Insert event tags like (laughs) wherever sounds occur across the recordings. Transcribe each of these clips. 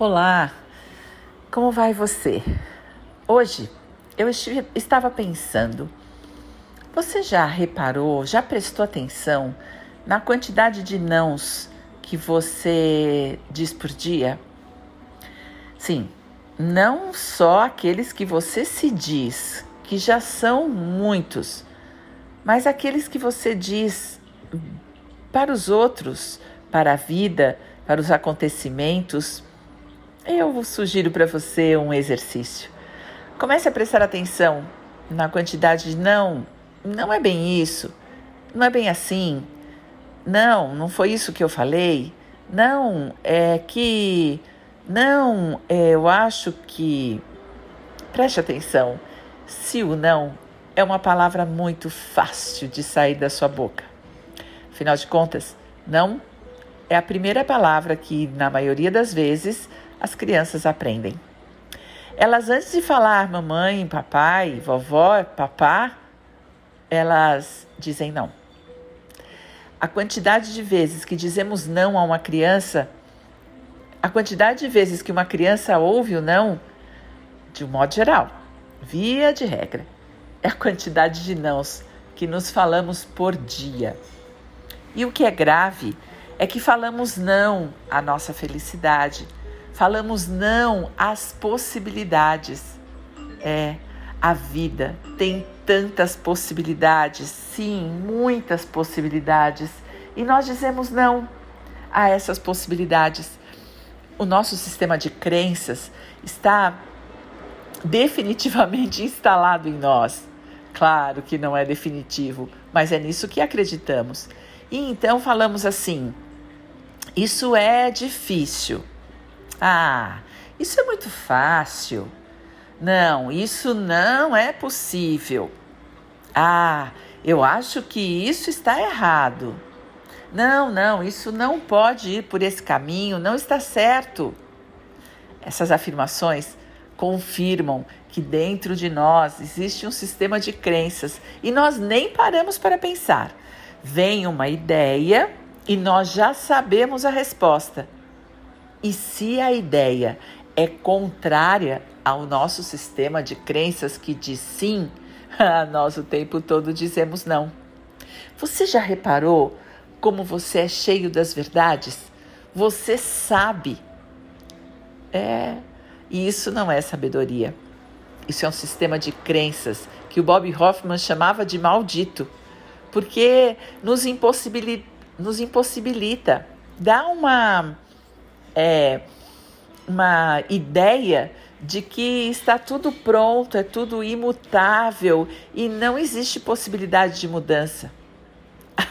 Olá, como vai você? Hoje eu estive, estava pensando, você já reparou, já prestou atenção na quantidade de nãos que você diz por dia? Sim, não só aqueles que você se diz, que já são muitos, mas aqueles que você diz para os outros, para a vida, para os acontecimentos eu sugiro para você um exercício. Comece a prestar atenção na quantidade de não, não é bem isso, não é bem assim, não, não foi isso que eu falei, não, é que, não, é, eu acho que. Preste atenção, se o não é uma palavra muito fácil de sair da sua boca. Afinal de contas, não é a primeira palavra que, na maioria das vezes, as crianças aprendem. Elas, antes de falar mamãe, papai, vovó, papá, elas dizem não. A quantidade de vezes que dizemos não a uma criança, a quantidade de vezes que uma criança ouve o não, de um modo geral, via de regra, é a quantidade de nãos que nos falamos por dia. E o que é grave é que falamos não à nossa felicidade Falamos não às possibilidades. É, a vida tem tantas possibilidades, sim, muitas possibilidades. E nós dizemos não a essas possibilidades. O nosso sistema de crenças está definitivamente (laughs) instalado em nós. Claro que não é definitivo, mas é nisso que acreditamos. E então falamos assim: isso é difícil. Ah, isso é muito fácil. Não, isso não é possível. Ah, eu acho que isso está errado. Não, não, isso não pode ir por esse caminho, não está certo. Essas afirmações confirmam que dentro de nós existe um sistema de crenças e nós nem paramos para pensar. Vem uma ideia e nós já sabemos a resposta. E se a ideia é contrária ao nosso sistema de crenças que diz sim, (laughs) nós o tempo todo dizemos não. Você já reparou como você é cheio das verdades? Você sabe. É, e isso não é sabedoria. Isso é um sistema de crenças que o Bob Hoffman chamava de maldito, porque nos nos impossibilita dá uma é, uma ideia de que está tudo pronto, é tudo imutável e não existe possibilidade de mudança. (laughs)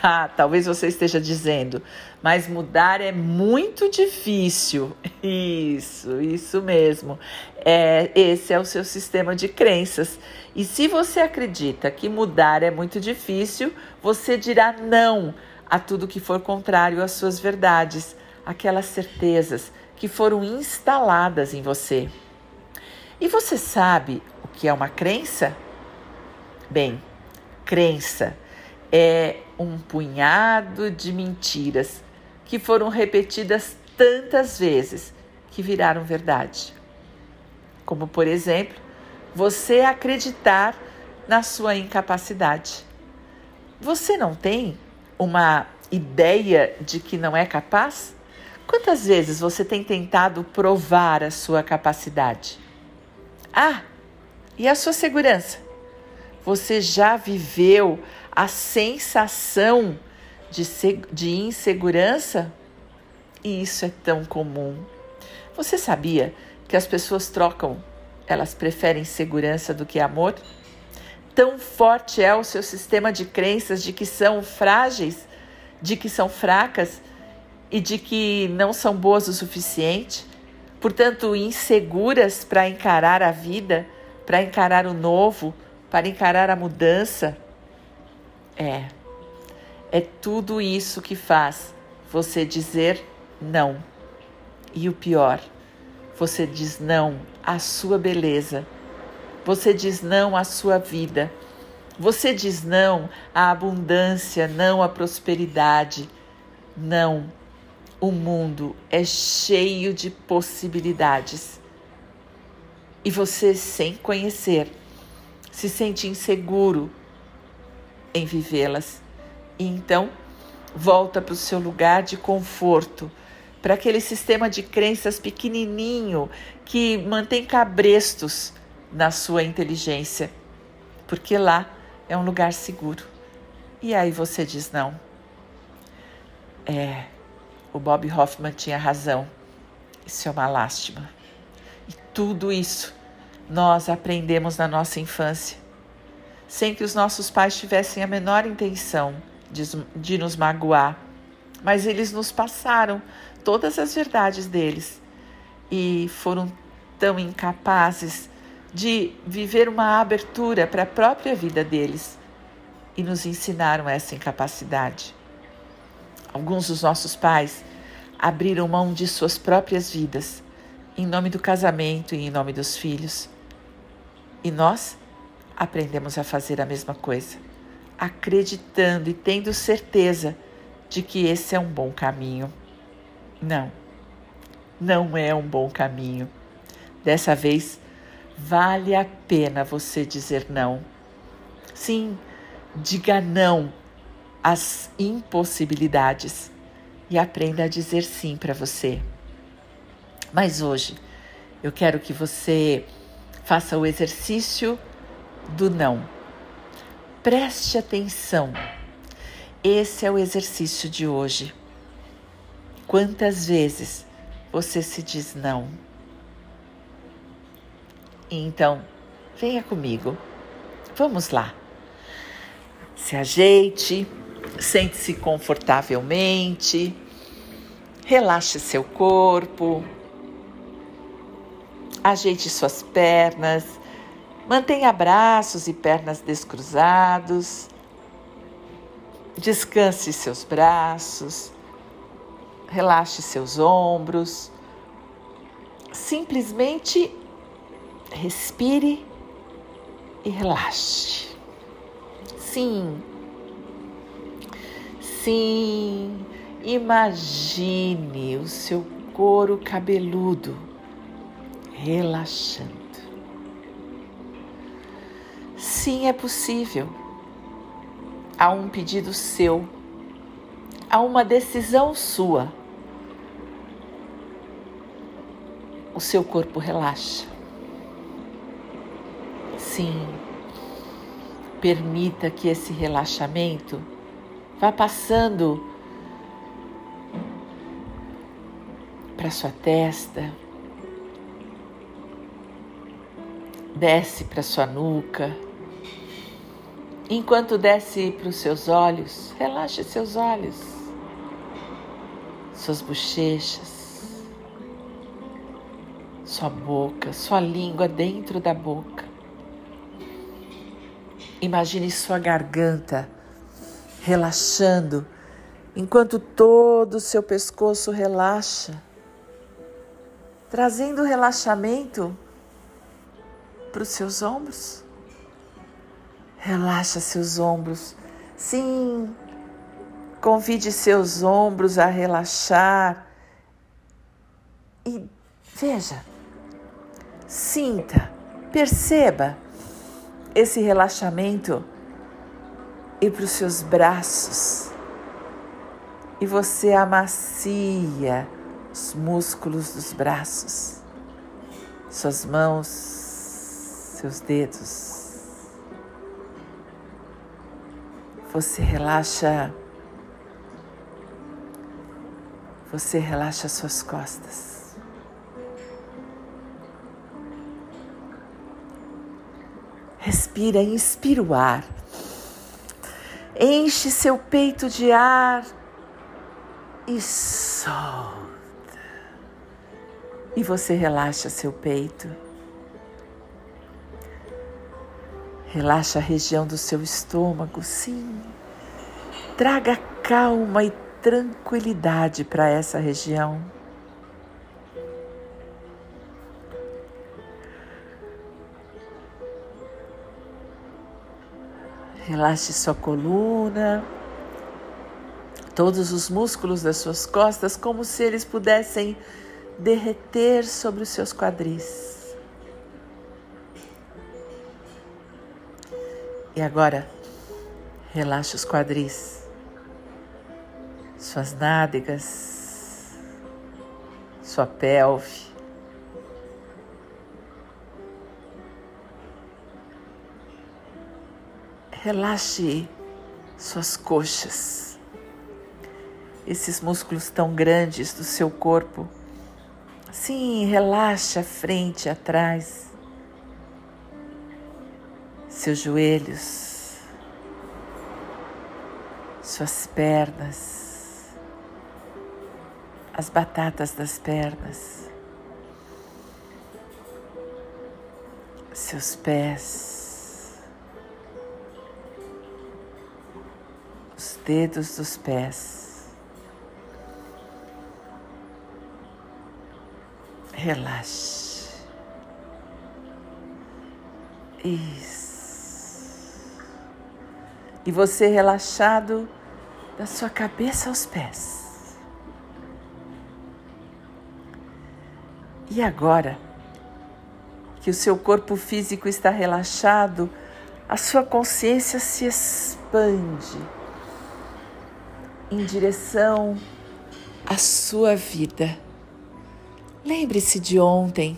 Ah, talvez você esteja dizendo, mas mudar é muito difícil. (laughs) Isso, isso mesmo. É, esse é o seu sistema de crenças. E se você acredita que mudar é muito difícil, você dirá não a tudo que for contrário às suas verdades aquelas certezas que foram instaladas em você. E você sabe o que é uma crença? Bem, crença é um punhado de mentiras que foram repetidas tantas vezes que viraram verdade. Como, por exemplo, você acreditar na sua incapacidade. Você não tem uma ideia de que não é capaz? Quantas vezes você tem tentado provar a sua capacidade? Ah, e a sua segurança? Você já viveu a sensação de, de insegurança? E isso é tão comum. Você sabia que as pessoas trocam, elas preferem segurança do que amor? Tão forte é o seu sistema de crenças de que são frágeis, de que são fracas, e de que não são boas o suficiente, portanto, inseguras para encarar a vida, para encarar o novo, para encarar a mudança. É, é tudo isso que faz você dizer não. E o pior, você diz não à sua beleza, você diz não à sua vida, você diz não à abundância, não à prosperidade, não o mundo é cheio de possibilidades e você, sem conhecer, se sente inseguro em vivê-las. E então volta para o seu lugar de conforto, para aquele sistema de crenças pequenininho que mantém cabrestos na sua inteligência, porque lá é um lugar seguro. E aí você diz não. É, o Bob Hoffman tinha razão. Isso é uma lástima. E tudo isso nós aprendemos na nossa infância, sem que os nossos pais tivessem a menor intenção de, de nos magoar, mas eles nos passaram todas as verdades deles e foram tão incapazes de viver uma abertura para a própria vida deles e nos ensinaram essa incapacidade. Alguns dos nossos pais abriram mão de suas próprias vidas em nome do casamento e em nome dos filhos. E nós aprendemos a fazer a mesma coisa, acreditando e tendo certeza de que esse é um bom caminho. Não, não é um bom caminho. Dessa vez, vale a pena você dizer não. Sim, diga não às impossibilidades e aprenda a dizer sim para você. Mas hoje eu quero que você faça o exercício do não. Preste atenção. Esse é o exercício de hoje. Quantas vezes você se diz não? Então, venha comigo. Vamos lá. Se ajeite, sente-se confortavelmente, relaxe seu corpo, ajeite suas pernas, mantenha braços e pernas descruzados, descanse seus braços, relaxe seus ombros, simplesmente respire e relaxe. Sim. Sim. Imagine o seu couro cabeludo relaxando. Sim, é possível. Há um pedido seu, há uma decisão sua. O seu corpo relaxa. Sim Permita que esse relaxamento vá passando para sua testa, desce para sua nuca. Enquanto desce para os seus olhos, relaxe seus olhos, suas bochechas, sua boca, sua língua dentro da boca. Imagine sua garganta relaxando, enquanto todo o seu pescoço relaxa, trazendo relaxamento para os seus ombros. Relaxa seus ombros. Sim, convide seus ombros a relaxar. E veja, sinta, perceba esse relaxamento e para os seus braços. E você amacia os músculos dos braços, suas mãos, seus dedos. Você relaxa. Você relaxa suas costas. Respira, inspira o ar. Enche seu peito de ar e solta. E você relaxa seu peito. Relaxa a região do seu estômago, sim. Traga calma e tranquilidade para essa região. Relaxe sua coluna, todos os músculos das suas costas como se eles pudessem derreter sobre os seus quadris. E agora, relaxe os quadris, suas nádegas, sua pelve. Relaxe suas coxas, esses músculos tão grandes do seu corpo. Sim, relaxe a frente atrás, seus joelhos, suas pernas, as batatas das pernas, seus pés. Dedos dos pés. Relaxe. Isso. E você relaxado da sua cabeça aos pés. E agora que o seu corpo físico está relaxado, a sua consciência se expande em direção à sua vida. Lembre-se de ontem.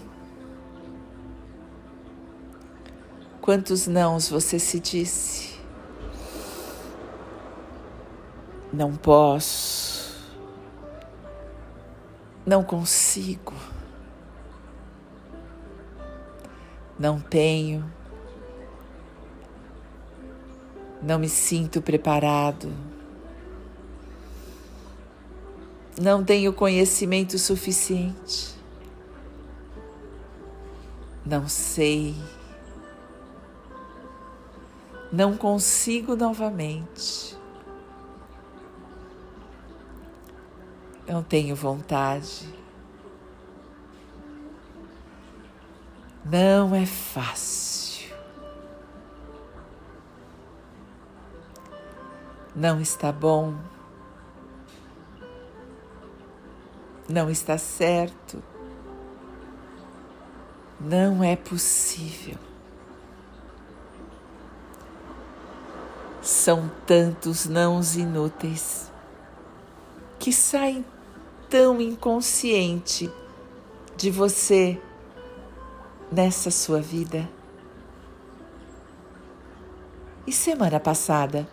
Quantos nãos você se disse? Não posso. Não consigo. Não tenho. Não me sinto preparado não tenho conhecimento suficiente, não sei, não consigo novamente, não tenho vontade, não é fácil, não está bom. Não está certo, não é possível. São tantos nãos inúteis que saem tão inconsciente de você nessa sua vida. E semana passada,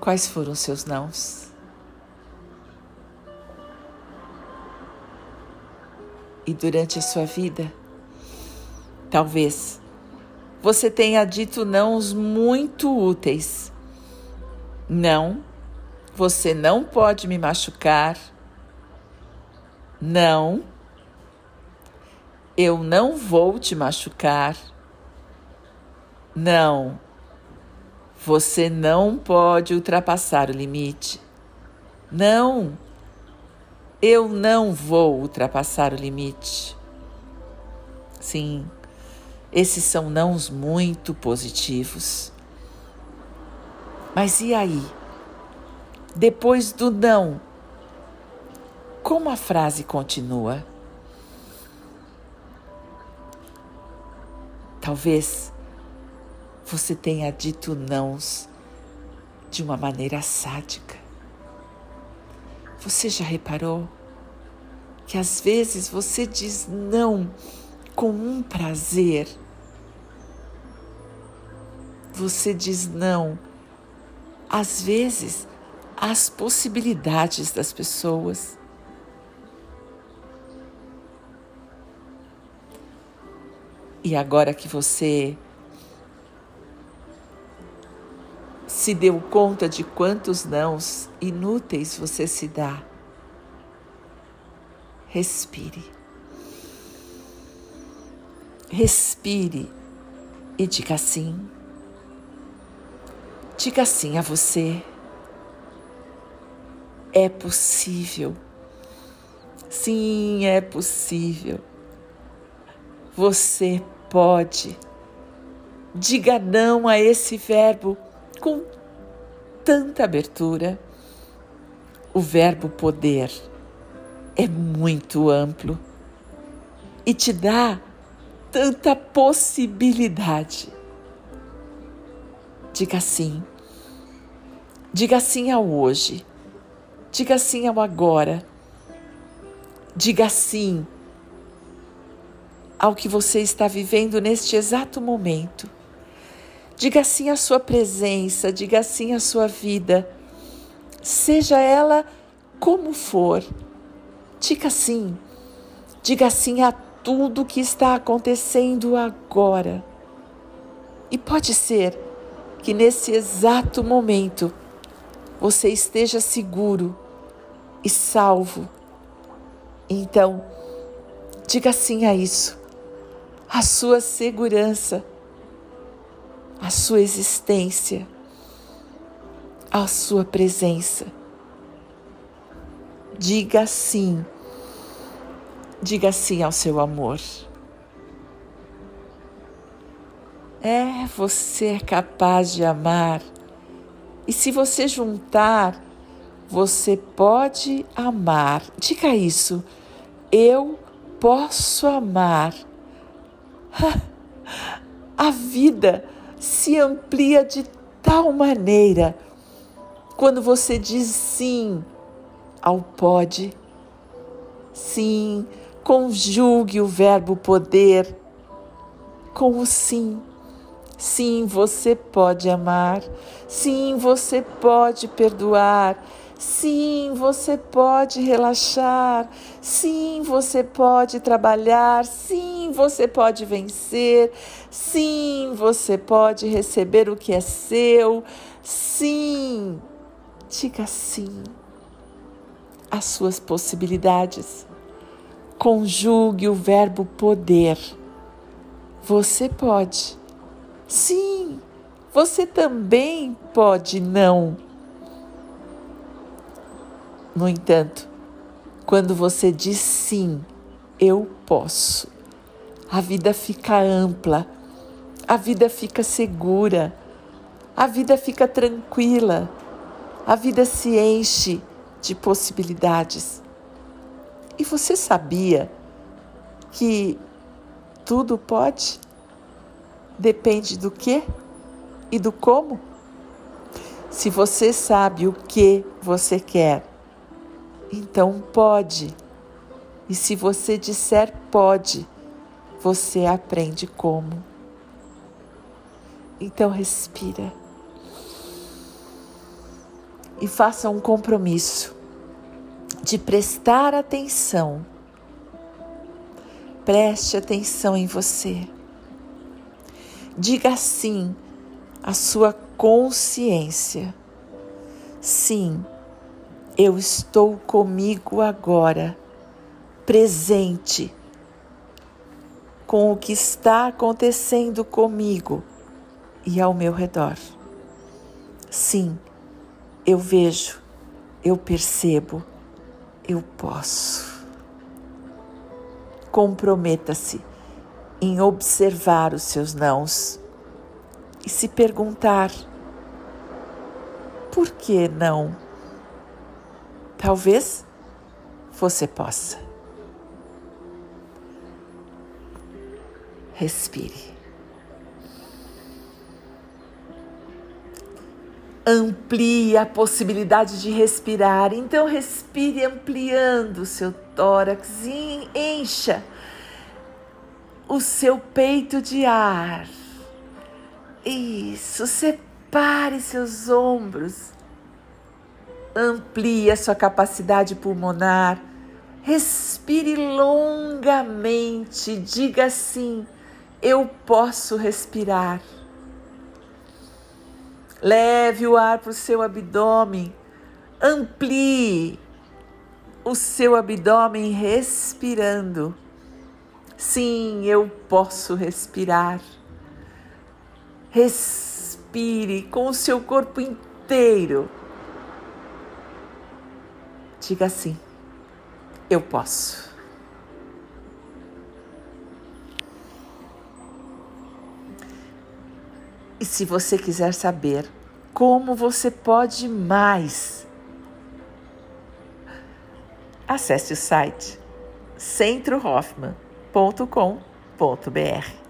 quais foram seus nãos? E durante a sua vida. Talvez você tenha dito nãos muito úteis. Não, você não pode me machucar. Não, eu não vou te machucar. Não, você não pode ultrapassar o limite. Não, eu não vou ultrapassar o limite. Sim, esses são nãos muito positivos. Mas e aí? Depois do não, como a frase continua? Talvez você tenha dito nãos de uma maneira sádica. Você já reparou que às vezes você diz não com um prazer? Você diz não, às vezes, às possibilidades das pessoas. E agora que você se deu conta de quantos nãos inúteis você se dá. Respire. Respire e diga sim. Diga sim a você. É possível. Sim, é possível. Você pode. Diga não a esse verbo com tanta abertura, o verbo poder é muito amplo e te dá tanta possibilidade. Diga sim. Diga sim ao hoje. Diga sim ao agora. Diga sim ao que você está vivendo neste exato momento. Diga sim à sua presença, diga sim à sua vida, seja ela como for. Diga sim, diga sim a tudo que está acontecendo agora. E pode ser que nesse exato momento você esteja seguro e salvo. Então, diga sim a isso, a sua segurança, a sua existência, a sua presença. Diga sim, diga sim ao seu amor. É, você é capaz de amar e se você juntar, você pode amar. Diga isso. Eu posso amar. (laughs) A vida se amplia de tal maneira quando você diz sim ao pode. Sim, conjugue o verbo poder com o sim. Sim, você pode amar. Sim, você pode perdoar. Sim, você pode relaxar. Sim, você pode trabalhar. Sim, você pode vencer. Sim, você pode receber o que é seu. Sim, diga sim às suas possibilidades. Conjugue o verbo poder. Você pode. Sim, você também pode não. No entanto, quando você diz sim, eu posso, a vida fica ampla, a vida fica segura, a vida fica tranquila, a vida se enche de possibilidades. E você sabia que tudo pode? depende do que e do como. Se você sabe o que você quer, então pode. E se você disser pode, você aprende como. Então respira. E faça um compromisso de prestar atenção. Preste atenção em você. Diga sim à sua consciência. Sim, eu estou comigo agora, presente com o que está acontecendo comigo e ao meu redor. Sim, eu vejo, eu percebo, eu posso. Comprometa-se em observar os seus nãos e se perguntar: por que não? Talvez você possa. Respire. Amplie a possibilidade de respirar. Então, respire ampliando o seu tórax e encha o seu peito de ar. Isso, separe seus ombros. Amplie a sua capacidade pulmonar. Respire longamente. Diga assim: Eu posso respirar. Leve o ar para o seu abdômen. Amplie o seu abdômen respirando. Sim, eu posso respirar. Respire com o seu corpo inteiro. Diga assim: eu posso. E se você quiser saber como você pode mais, acesse o site centrohoffman.com.br.